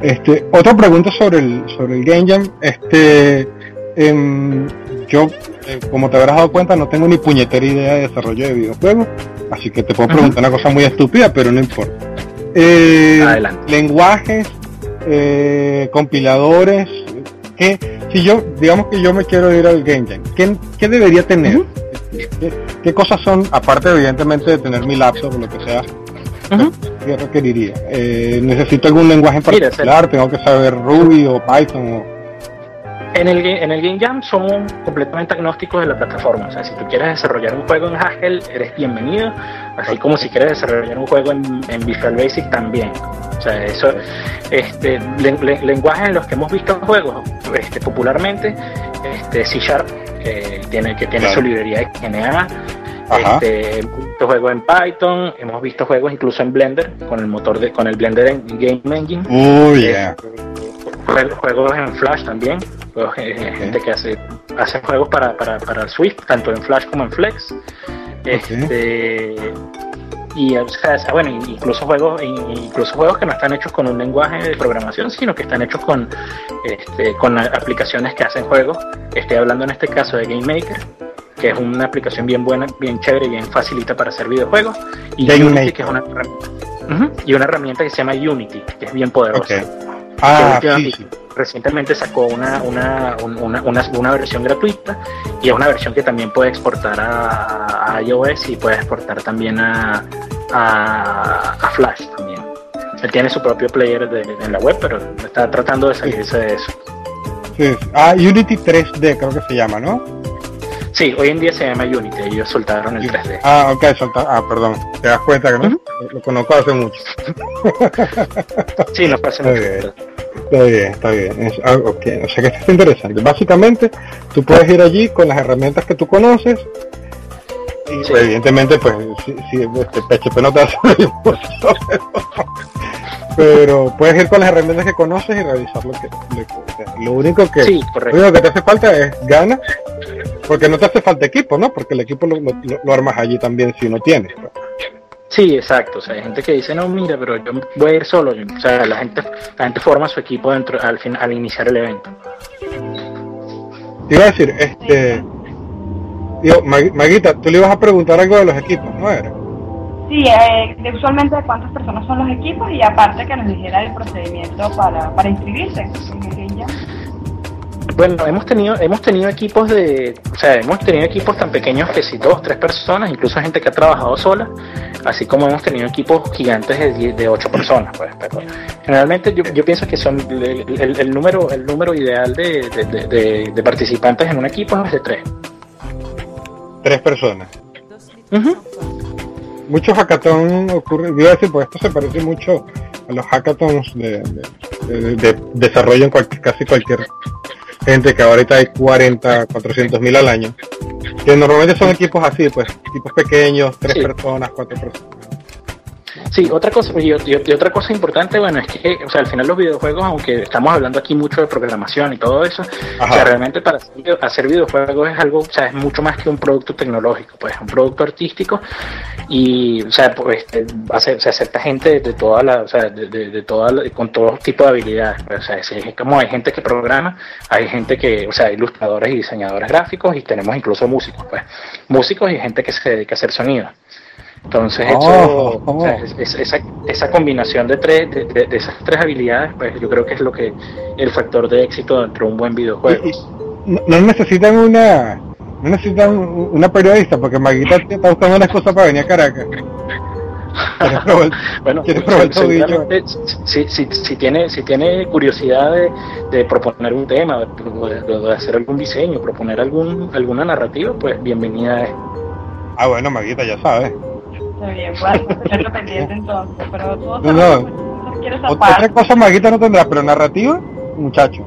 Este, otra pregunta sobre el, sobre el Game Jam. Este, em, yo, eh, como te habrás dado cuenta, no tengo ni puñetera idea de desarrollo de videojuegos, así que te puedo preguntar una cosa muy estúpida, pero no importa. Eh,
Adelante.
lenguajes, eh, compiladores, ¿qué? Si yo, digamos que yo me quiero ir al Game Jam, ¿qué, qué debería tener? ¿Qué, qué cosas son, aparte evidentemente de tener mi laptop o lo que sea, ¿Qué requeriría? Eh, ¿Necesito algún lenguaje en
Mira,
particular? ¿Tengo que saber Ruby o Python? O...
En el, en el Game Jam somos completamente agnósticos de la plataforma. O sea, si tú quieres desarrollar un juego en Haskell, eres bienvenido. Así como si quieres desarrollar un juego en, en Visual Basic también. O sea, eso, este, len- len- lenguajes en los que hemos visto juegos este, popularmente, este, C Sharp, que tiene, que tiene
Claro.
su librería de GNA. Este, hemos visto juegos en Python, hemos visto juegos incluso en Blender, con el motor de, con el Blender en- Game Engine.
Uy, ya.
Jue- juegos en Flash también, juegos, eh, gente que hace, hace juegos para, para, para Swift, tanto en Flash como en Flex. Este, y o sea, es- bueno, incluso juegos, incluso juegos que no están hechos con un lenguaje de programación, sino que están hechos con, este, con aplicaciones que hacen juegos. Estoy hablando en este caso de Game Maker, que es una aplicación bien buena, bien chévere y bien facilita para hacer videojuegos. Y
Game
Unity,
Maker.
que es una herramienta, y una herramienta que se llama Unity, que es bien poderosa.
Ah, sí, sí.
Recientemente sacó una, una, un- una, una, una versión gratuita y es una versión que también puede exportar a, iOS y puede exportar también a, a, Flash también. Él tiene su propio player de, en la web, pero está tratando de salirse de eso.
Sí. Ah, Unity 3D creo que se llama, ¿no?
Sí, hoy en día se llama Unity, ellos soltaron el 3D.
Ah, ok, solta- Ah, perdón. Te das cuenta que no lo conozco hace mucho.
Sí, no pasa mucho.
Está bien, está bien. Es, ah, ok, o sea que esto está interesante. Básicamente, tú puedes ir allí con las herramientas que tú conoces. Y
Sí.
evidentemente, pues, si, si este PHP no te hace pero puedes ir con las herramientas que conoces y revisar lo que lo, que- lo único que
Sí,
lo único que te hace falta es ganas porque no te hace falta equipo no porque el equipo lo, lo- lo armas allí también si no tienes.
Sí, exacto. O sea, hay gente que dice, no, mira, pero yo voy a ir solo. O sea, la gente, la gente forma su equipo dentro, al, fin, al iniciar el evento.
te iba a decir este digo Maguita tú le ibas a preguntar algo de los equipos no era
Sí, eh, de usualmente de cuántas personas son los equipos y aparte que nos dijera el procedimiento para, para inscribirse.
Bueno, hemos tenido, hemos tenido equipos de, o sea, hemos tenido equipos tan pequeños que si dos, tres personas, incluso gente que ha trabajado sola, así como hemos tenido equipos gigantes de, diez- de ocho personas, pues. Pero generalmente yo, yo pienso que son el, el- el número, el número ideal de, de- de- participantes en un equipo es de tres.
tres personas
Ujú.
muchos hackathon ocurren, a decir, pues esto se parece mucho a los hackathons de, de- de- de desarrollo en cualquier- casi cualquier gente que ahorita hay 40, 400 mil al año, que normalmente son equipos así, pues equipos pequeños, tres
Sí.
personas, cuatro personas.
Sí, otra cosa, y, y- y otra cosa importante, bueno, es que, o sea, al final los videojuegos, aunque estamos hablando aquí mucho de programación y todo eso, o sea, realmente para hacer, video- hacer videojuegos es algo, o sea, es mucho más que un producto tecnológico, pues, es un producto artístico y, o sea, pues, este, hace- se acepta gente de toda la, o sea, de, de- de toda la- con todo tipo de habilidades, pues, o sea, es, es como hay gente que programa, hay gente que, o sea, ilustradores y diseñadores gráficos y tenemos incluso músicos, pues, músicos y gente que se dedica a hacer sonido. Entonces,
Oh,
eso,
oh.
o sea, es- es- esa, esa combinación de, tres, de, de- de esas tres habilidades, pues yo creo que es lo que el factor de éxito dentro de un buen videojuego.
Y- y no, necesitan una no necesitan un- una periodista, porque Maguita está buscando una excusa para venir a Caracas. ¿Quieres probar,
Bueno, si, si, si tiene, si tiene curiosidad de, de proponer un tema, de, de- de hacer algún diseño, proponer algún alguna narrativa, pues bienvenida es.
Ah, bueno, Maguita, ya sabes.
Está bien, bueno, tenerlo pendiente entonces, pero todo
No, no.
no quiero esa
Otra
parte.
cosa Maguita no tendrá, pero narrativa, muchacho,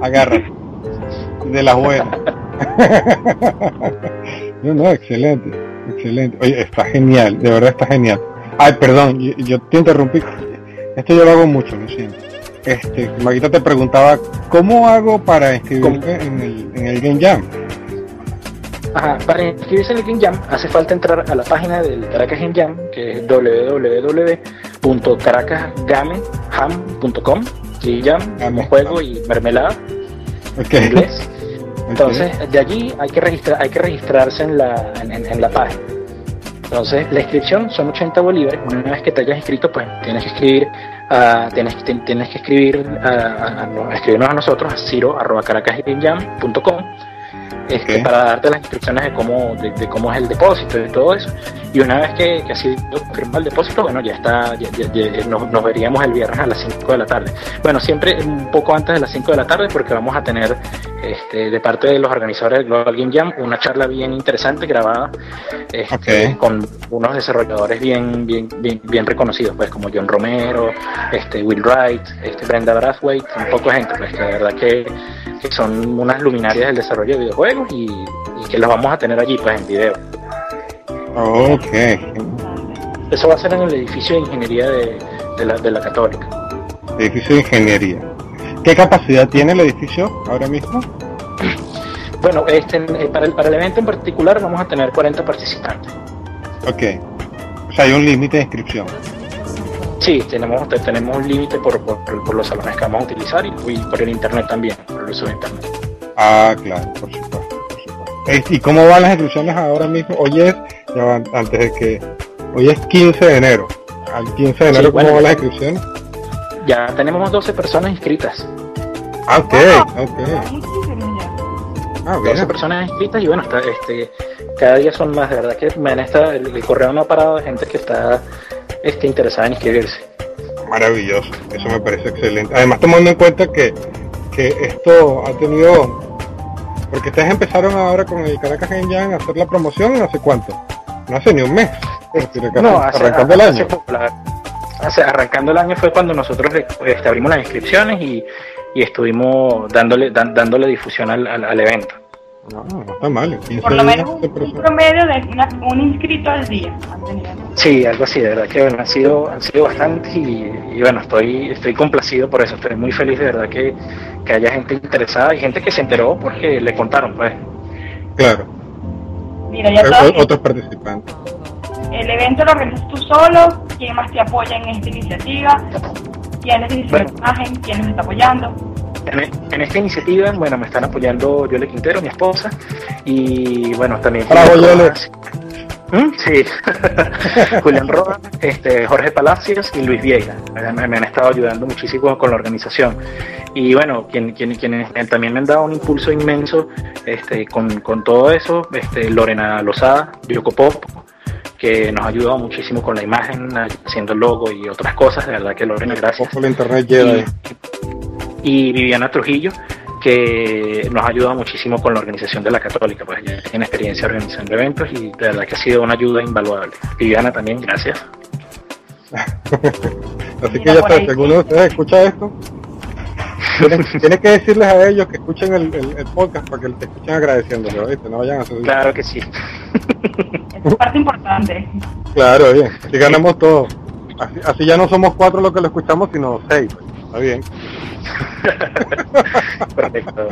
agarra. De las buenas. no, no, excelente, excelente. Oye, está genial, de verdad está genial. Ay, perdón, yo, yo te interrumpí. Esto yo lo hago mucho, lo siento. Este, Maguita te preguntaba, ¿cómo hago para inscribirme en el, en el Game Jam?
Ajá, para inscribirse en el Game Jam hace falta entrar a la página del Caracas Game Jam, que es www.caracasgameham.com Game Jam como
Game
juego y mermelada en inglés. Entonces, de allí hay que registrar, hay que registrarse en la, en, la página. Entonces, la inscripción son 80 bolívares. Una vez que te hayas inscrito, pues tienes que escribir, ah, tienes, que- tienes que escribir, ah, a- a- a escribirnos a nosotros a ciro@caracasgamejam.com este, para darte las instrucciones de cómo, de, de cómo es el depósito y todo eso. Y una vez que, que ha sido confirmado el depósito, bueno, ya está, ya- ya- ya nos, nos veríamos el viernes a las 5 de la tarde. Bueno, siempre un poco antes de las 5 de la tarde, porque vamos a tener este, de parte de los organizadores del Global Game Jam una charla bien interesante grabada este, con unos desarrolladores bien, bien, bien, bien reconocidos, pues como John Romero, este, Will Wright, este, Brenda Brathwaite, un poco de gente, pues que de verdad que, que son unas luminarias del desarrollo de videojuegos y, y que los vamos a tener allí pues en video.
Ok.
Eso va a ser en el edificio de ingeniería de, de la, de la Católica.
Edificio de ingeniería. ¿Qué capacidad tiene el edificio ahora mismo?
Bueno, este, eh, para, el, para el evento en particular vamos a tener 40 participantes.
Ok. O sea, hay un límite de inscripción.
Sí, tenemos, te- tenemos un límite por, por, por los salones que vamos a utilizar y, y por el internet también, por el uso de internet.
Ah, claro, por supuesto, ¿Y cómo van las inscripciones ahora mismo? Hoy es, ya antes de que, hoy es 15 de enero. Al 15 de enero,
Sí,
¿cómo
bueno.
van las inscripciones?
Ya tenemos 12 personas inscritas.
Ah, ok,
Ah,
ok. Ah,
12
bien.
personas inscritas y bueno, está, este, cada día son más, de verdad que me han estado- el, el correo no ha parado de gente que está este, interesada en inscribirse.
Maravilloso, eso me parece excelente. Además, tomando en cuenta que, que esto ha tenido, porque ustedes empezaron ahora con el Caracas Game Jam a hacer la promoción, ¿hace cuánto? No hace ni un mes. Casi
No, hace,
arrancando el año.
hace- arrancando el año fue cuando nosotros este, abrimos las inscripciones y, y estuvimos dándole dan- dándole difusión al, al- al evento.
No, no está mal. en 15
Por lo menos un,
se
un promedio de una- un inscrito al día. han tenido.
Sí, algo así, de verdad que bueno, han sido, han sido bastantes y, y bueno, estoy, estoy complacido por eso, estoy muy feliz de verdad que, que haya gente interesada y gente que se enteró porque le contaron, pues.
Claro,
Mira, ya sabes,
otros participantes.
el evento lo organizas tú solo, quién más te apoya en esta iniciativa, quién es
Bueno.
la imagen, quién nos está apoyando.
En, en esta iniciativa, bueno, me están apoyando Yole Quintero, mi esposa, y bueno, también
Bravo, Yole.
¿Mm? Sí, Julián Rojas, este, Jorge Palacios y Luis Vieira. Me, me han estado ayudando muchísimo con la organización. Y bueno, quien, quien, quienes también me han dado un impulso inmenso este, con, con todo eso, este, Lorena Lozada, Yoko Pop, que nos ha ayudado muchísimo con la imagen, haciendo el logo y otras cosas. De verdad que Lorena, gracias
Poco la internet
y Viviana Trujillo, que nos ha ayudado muchísimo con la organización de la Católica, pues ella tiene experiencia organizando eventos y de verdad que ha sido una ayuda invaluable. Viviana también, gracias.
Así que ya
por
está, si alguno de ustedes escucha esto, tiene, tiene que decirles a ellos que escuchen el, el- el podcast para que te escuchen agradeciéndole, ¿viste? No vayan a hacer...
Claro que sí.
Es parte importante.
Claro, bien, así ganamos todo. Así, así ya no somos cuatro los que lo escuchamos, sino seis. pues, Está bien.
Perfecto.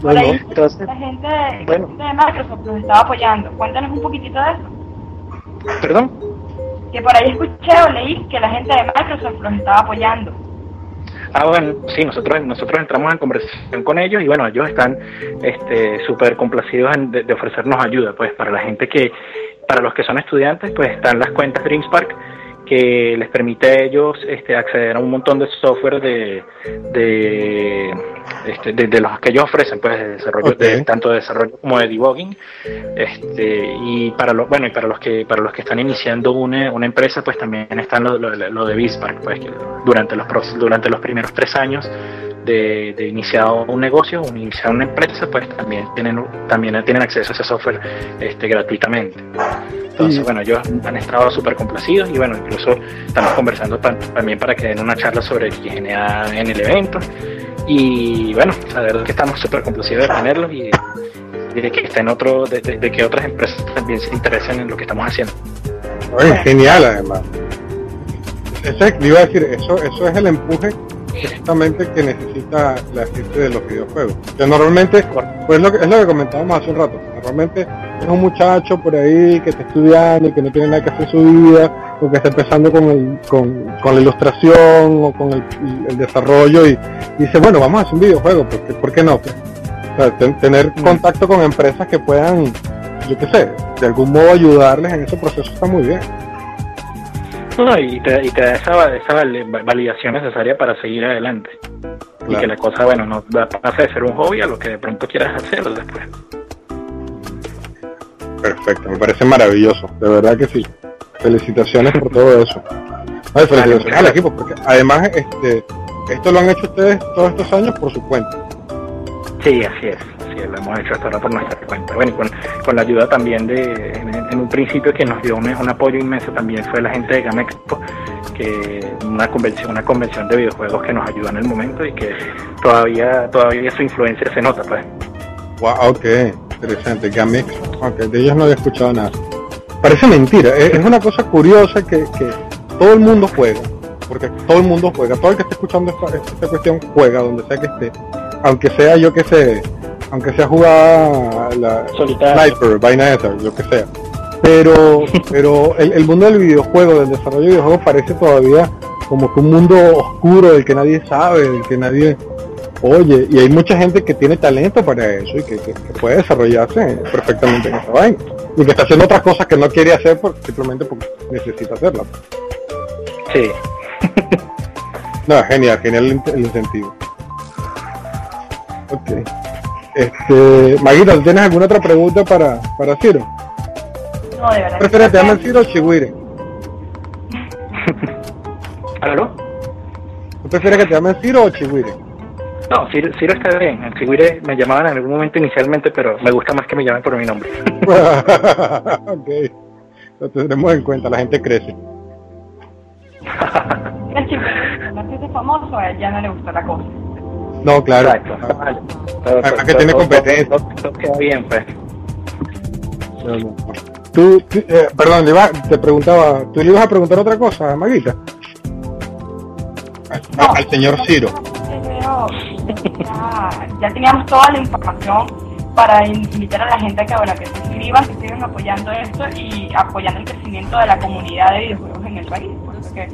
Por ahí,
entonces-
la gente, la
bueno.
gente de Microsoft nos estaba apoyando. Cuéntanos un poquitito de eso.
Perdón.
Que por ahí escuché o leí que la gente de Microsoft los estaba apoyando.
Ah, bueno, sí, nosotros nosotros entramos en conversación con ellos y bueno, ellos están este súper complacidos en- de, de ofrecernos ayuda, pues para la gente que, para los que son estudiantes, pues están las cuentas DreamSpark que les permite a ellos este, acceder a un montón de software de, de, este, de, de los que ellos ofrecen, pues de desarrollo, de, tanto de desarrollo como de debugging, este, y para los, bueno, y para los que, para los que están iniciando una, una empresa, pues también están lo, lo, lo de Bispark, pues que durante los, durante los primeros tres años de, de iniciado un negocio, un iniciar una empresa, pues también tienen, también tienen acceso a ese software este, gratuitamente. Entonces,
Sí.
bueno, ellos han estado súper complacidos y bueno, incluso estamos conversando pa- también para que den una charla sobre higiene en el evento. Y bueno, la verdad que estamos súper complacidos de tenerlos y, y de que estén otro, de, de- de que otras empresas también se interesen en lo que estamos haciendo.
Oye, genial además. Ese, iba a decir, eso, eso es el empuje justamente que necesita la gente de los videojuegos. Que normalmente, pues lo que, es lo que comentábamos hace un rato, normalmente es un muchacho por ahí que está estudiando y que no tiene nada que hacer en su vida, o que está empezando con, el, con, con la ilustración o con el, el desarrollo y, y dice, bueno, vamos a hacer un videojuego, ¿por qué, por qué no? O sea, ten- tener contacto con empresas que puedan, yo qué sé, de algún modo ayudarles en ese proceso está muy bien.
Y te, y te da esa, esa val- validación necesaria para seguir adelante. Y que la cosa, bueno, no pase de ser un hobby a lo que de pronto quieras hacerlo después.
Perfecto, me parece maravilloso, de verdad que sí. Felicitaciones por todo eso. Ay, felicitaciones al equipo, porque además este, esto lo han hecho ustedes todos estos años por su cuenta.
Sí, así es, lo hemos hecho hasta ahora por nuestra cuenta. Bueno, con, la ayuda también de, en, un principio que nos dio un, apoyo inmenso también fue la gente de Game Expo, que una convención, una convención de videojuegos que nos ayudó en el momento y que todavía, todavía su influencia se nota, pues.
Wow, ok, interesante. Gamex, ok, de ellos no había escuchado nada. Parece mentira, es, es una cosa curiosa que, que todo el mundo juega, porque todo el mundo juega, todo el que esté escuchando esta, esta cuestión juega donde sea que esté, aunque sea yo que sé, aunque sea jugar la
Solitario.
sniper, vaina esa, yo que sea. Pero, pero el, el mundo del videojuego, del desarrollo de videojuegos parece todavía como que un mundo oscuro del que nadie sabe, del que nadie oye, y hay mucha gente que tiene talento para eso y que, que- que puede desarrollarse perfectamente en esa vaina. Y que está haciendo otras cosas que no quiere hacer por, simplemente porque necesita hacerlas.
Sí.
No, genial, genial el, el incentivo. Ok. Este, Maguita, ¿tú ¿tienes alguna otra pregunta para, para Ciro?
No, de verdad.
¿Prefieres te llaman Ciro o Chihuire?
¿Aló?
¿Tú prefieres que te llamen Ciro o Chihuire?
No, Ciro, Ciro está bien. En Figure me llamaban en algún momento inicialmente, pero me gusta más que me llamen por mi nombre.
ok. Lo tendremos en cuenta, la gente crece.
El chico, ¿no es famoso? A él ya no le gustó la cosa.
No, claro.
Exacto. Vale. Pero-
Además que tiene competencia.
todo- queda bien, pues.
No, no, no. Tú, tú, eh, perdón, le iba- te preguntaba, ¿tú le ibas a preguntar otra cosa, Maguita? Al señor Ciro.
Ya, ya teníamos toda la información para in- invitar a la gente a que, bueno, que se inscriban, que sigan apoyando esto y apoyando el crecimiento de la comunidad de videojuegos en el país. Porque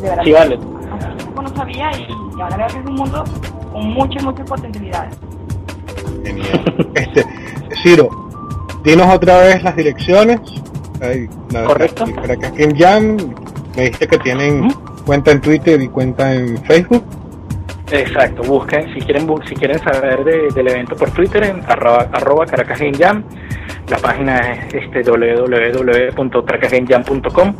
de verdad
Sí, vale.
Hace tiempo no sabía y, y ahora veo que es un mundo con muchas, muchas potencialidades.
Genial. Este, Ciro, dinos otra vez las direcciones. Ay, la-
Correcto.
la- Para que aquí en Jam me dijiste que tienen cuenta en Twitter y cuenta en Facebook.
Exacto, busquen, si quieren si quieren saber de- del evento por Twitter, en arroba, arroba Caracas Game Jam. La página es este, www.caracasgamejam.com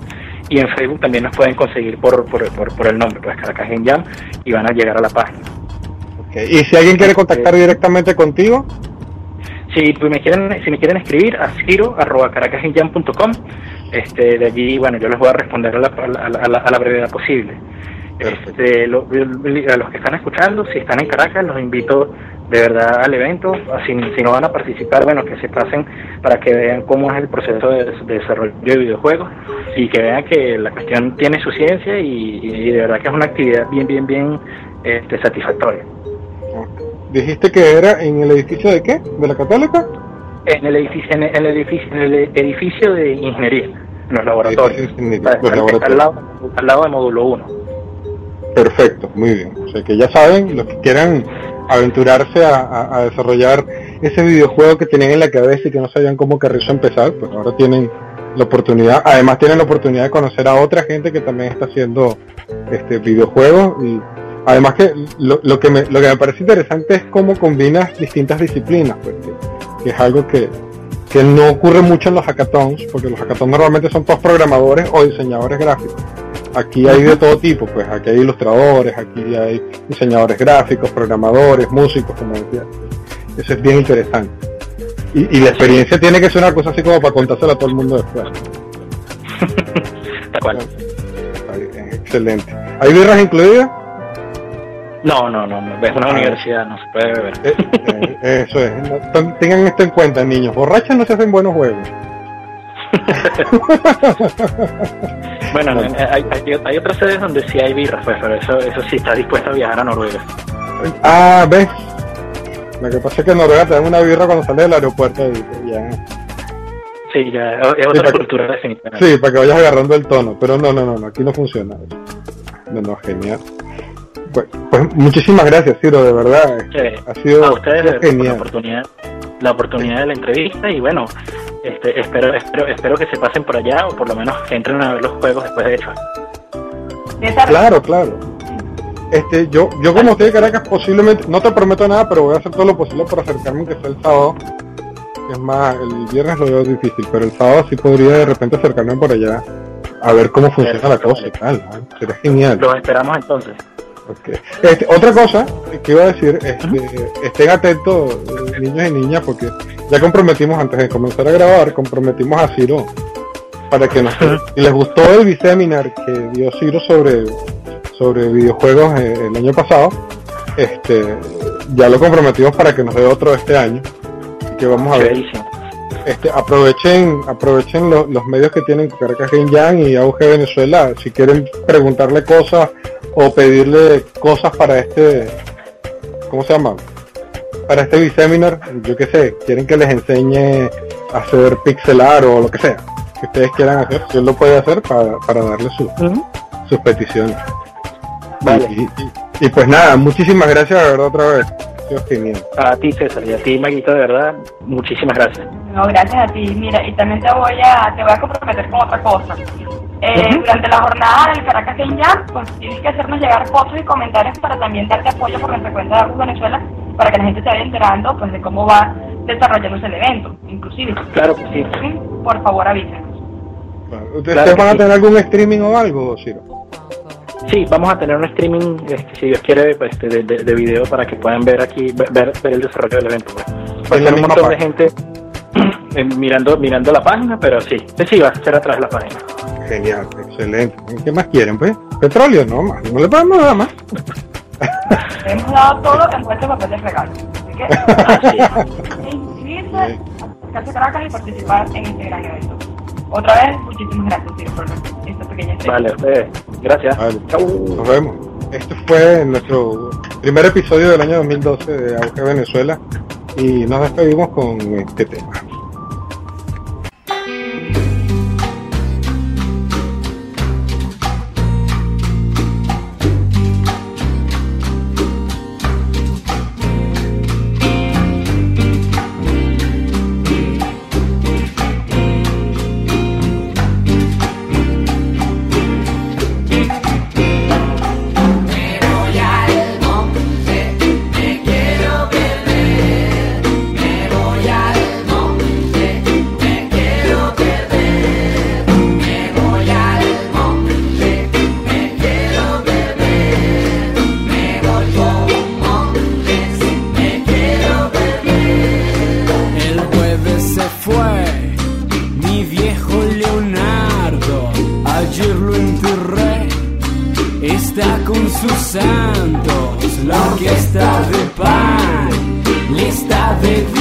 y en Facebook también nos pueden conseguir por, por, por, por el nombre, pues Caracas Game Jam, y van a llegar a la página.
Y si alguien quiere contactar directamente contigo,
Si pues, me quieren, si me quieren escribir a ciro.caracasgamejam.com, este, de allí, bueno, yo les voy a responder a la, a la, a la- a la brevedad posible. Este, lo- a los que están escuchando, si están en Caracas, los invito de verdad al evento. Si, si no van a participar, bueno, que se pasen para que vean cómo es el proceso de, de desarrollo de videojuegos y que vean que la cuestión tiene su ciencia y, y de verdad que es una actividad bien, bien, bien este, satisfactoria.
dijiste que era en el edificio de qué? ¿De la Católica?
En el edificio, en el edificio, en el edificio de ingeniería, en los
ingeniería, laboratorios.
al, lado, al lado de módulo 1.
Perfecto, muy bien. O sea que ya saben, los que quieran aventurarse a, desarrollar ese videojuego que tenían en la cabeza y que no sabían cómo Carrizo empezar, pues ahora tienen la oportunidad, además tienen la oportunidad de conocer a otra gente que también está haciendo este videojuegos y además que lo, lo que me lo que me parece interesante es cómo combinas distintas disciplinas, pues, que es algo que, que no ocurre mucho en los hackathons, porque los hackathons normalmente son todos programadores o diseñadores gráficos. Aquí hay de todo tipo, pues aquí hay ilustradores, aquí hay diseñadores gráficos, programadores, músicos, como decía. Eso es bien interesante. Y, y la experiencia tiene que ser una cosa así como para contársela a todo el mundo después.
Tal cual.
Excelente. ¿Hay birras incluidas?
No, no, no, es una universidad, no se puede beber.
Eh, eh, eso es. No, tengan esto en cuenta, niños. Borrachos no se hacen buenos juegos.
Bueno, en- hay, hay, hay otras sedes donde sí hay birras, pues, pero eso, eso sí está dispuesto a viajar a Noruega.
Ah, ¿ves? Lo que pasa es que en Noruega te dan una birra cuando sales del aeropuerto y ya.
Sí, ya es otra
para-
cultura definitivamente.
Sí, para que vayas agarrando el tono, pero no, no, no, no aquí no funciona. No, no, genial. Pues, pues muchísimas gracias, Ciro, de verdad. Ha sido,
a ustedes por la
genial.
oportunidad, la oportunidad de la entrevista y bueno, este, espero, espero, espero que se pasen por allá o por lo menos que entren a ver los juegos después de hecho.
Claro, claro. Este, yo, yo como estoy de Caracas, posiblemente, no te prometo nada, pero voy a hacer todo lo posible por acercarme, que sea el sábado. Es más, el viernes lo veo difícil, pero el sábado sí podría de repente acercarme por allá a ver cómo funciona la cosa y tal. ¿no? Sería genial.
Los esperamos entonces.
Ok. Este, otra cosa que iba a decir, este, estén atentos niños y niñas porque ya comprometimos antes de comenzar a grabar, comprometimos a Ciro para que nos si les gustó el biseminar que dio Ciro sobre sobre videojuegos eh, el año pasado, este ya lo comprometimos para que nos dé otro este año y que vamos a ver. Este, aprovechen aprovechen lo- los medios que tienen Caracas Game Jam y Auge Venezuela si quieren preguntarle cosas o pedirle cosas para este ¿cómo se llama? para este biseminar yo qué sé quieren que les enseñe a hacer pixelar o lo que sea que ustedes quieran hacer él lo puede hacer para, para darle su- sus peticiones
Vale.
y, y- y pues nada muchísimas gracias de verdad otra vez genial
A ti César y a ti Maguito, de verdad, muchísimas gracias.
No, gracias a ti. Mira, y también te voy a, te voy a comprometer con otra cosa. Eh. Durante la jornada del Caracas Game Jam, pues tienes que hacernos llegar fotos y comentarios para también darte apoyo por nuestra cuenta de Venezuela, para que la gente se vaya enterando pues de cómo va desarrollándose el evento, inclusive.
Claro que sí.
Sí, Por favor, avísanos.
¿Ustedes
Claro
van a
sí.
tener algún streaming o algo, Ciro?
Sí, vamos a tener un streaming, este, si Dios quiere, pues, este, de, de, de video para que puedan ver aquí, ver, ver el desarrollo del evento. pues. Va a
En la
ser un montón de gente eh, mirando mirando la página, pero sí, sí, va a ser atrás de la página.
Genial, excelente. ¿Qué más quieren, pues? Petróleo, no más. No le podemos dar más.
Hemos dado todo envuelto en papel de regalo. Así que, así, inscribirse, acercarse a Caracas y participar en este gran evento. Otra vez, muchísimas gracias, tío, por esta pequeña
Vale, ustedes. Gracias.
Vale.
Chau.
Nos vemos. Este fue nuestro primer episodio del año 2012 de Auge Venezuela y nos despedimos con este tema.
sus santos, la orquesta de pan, lista de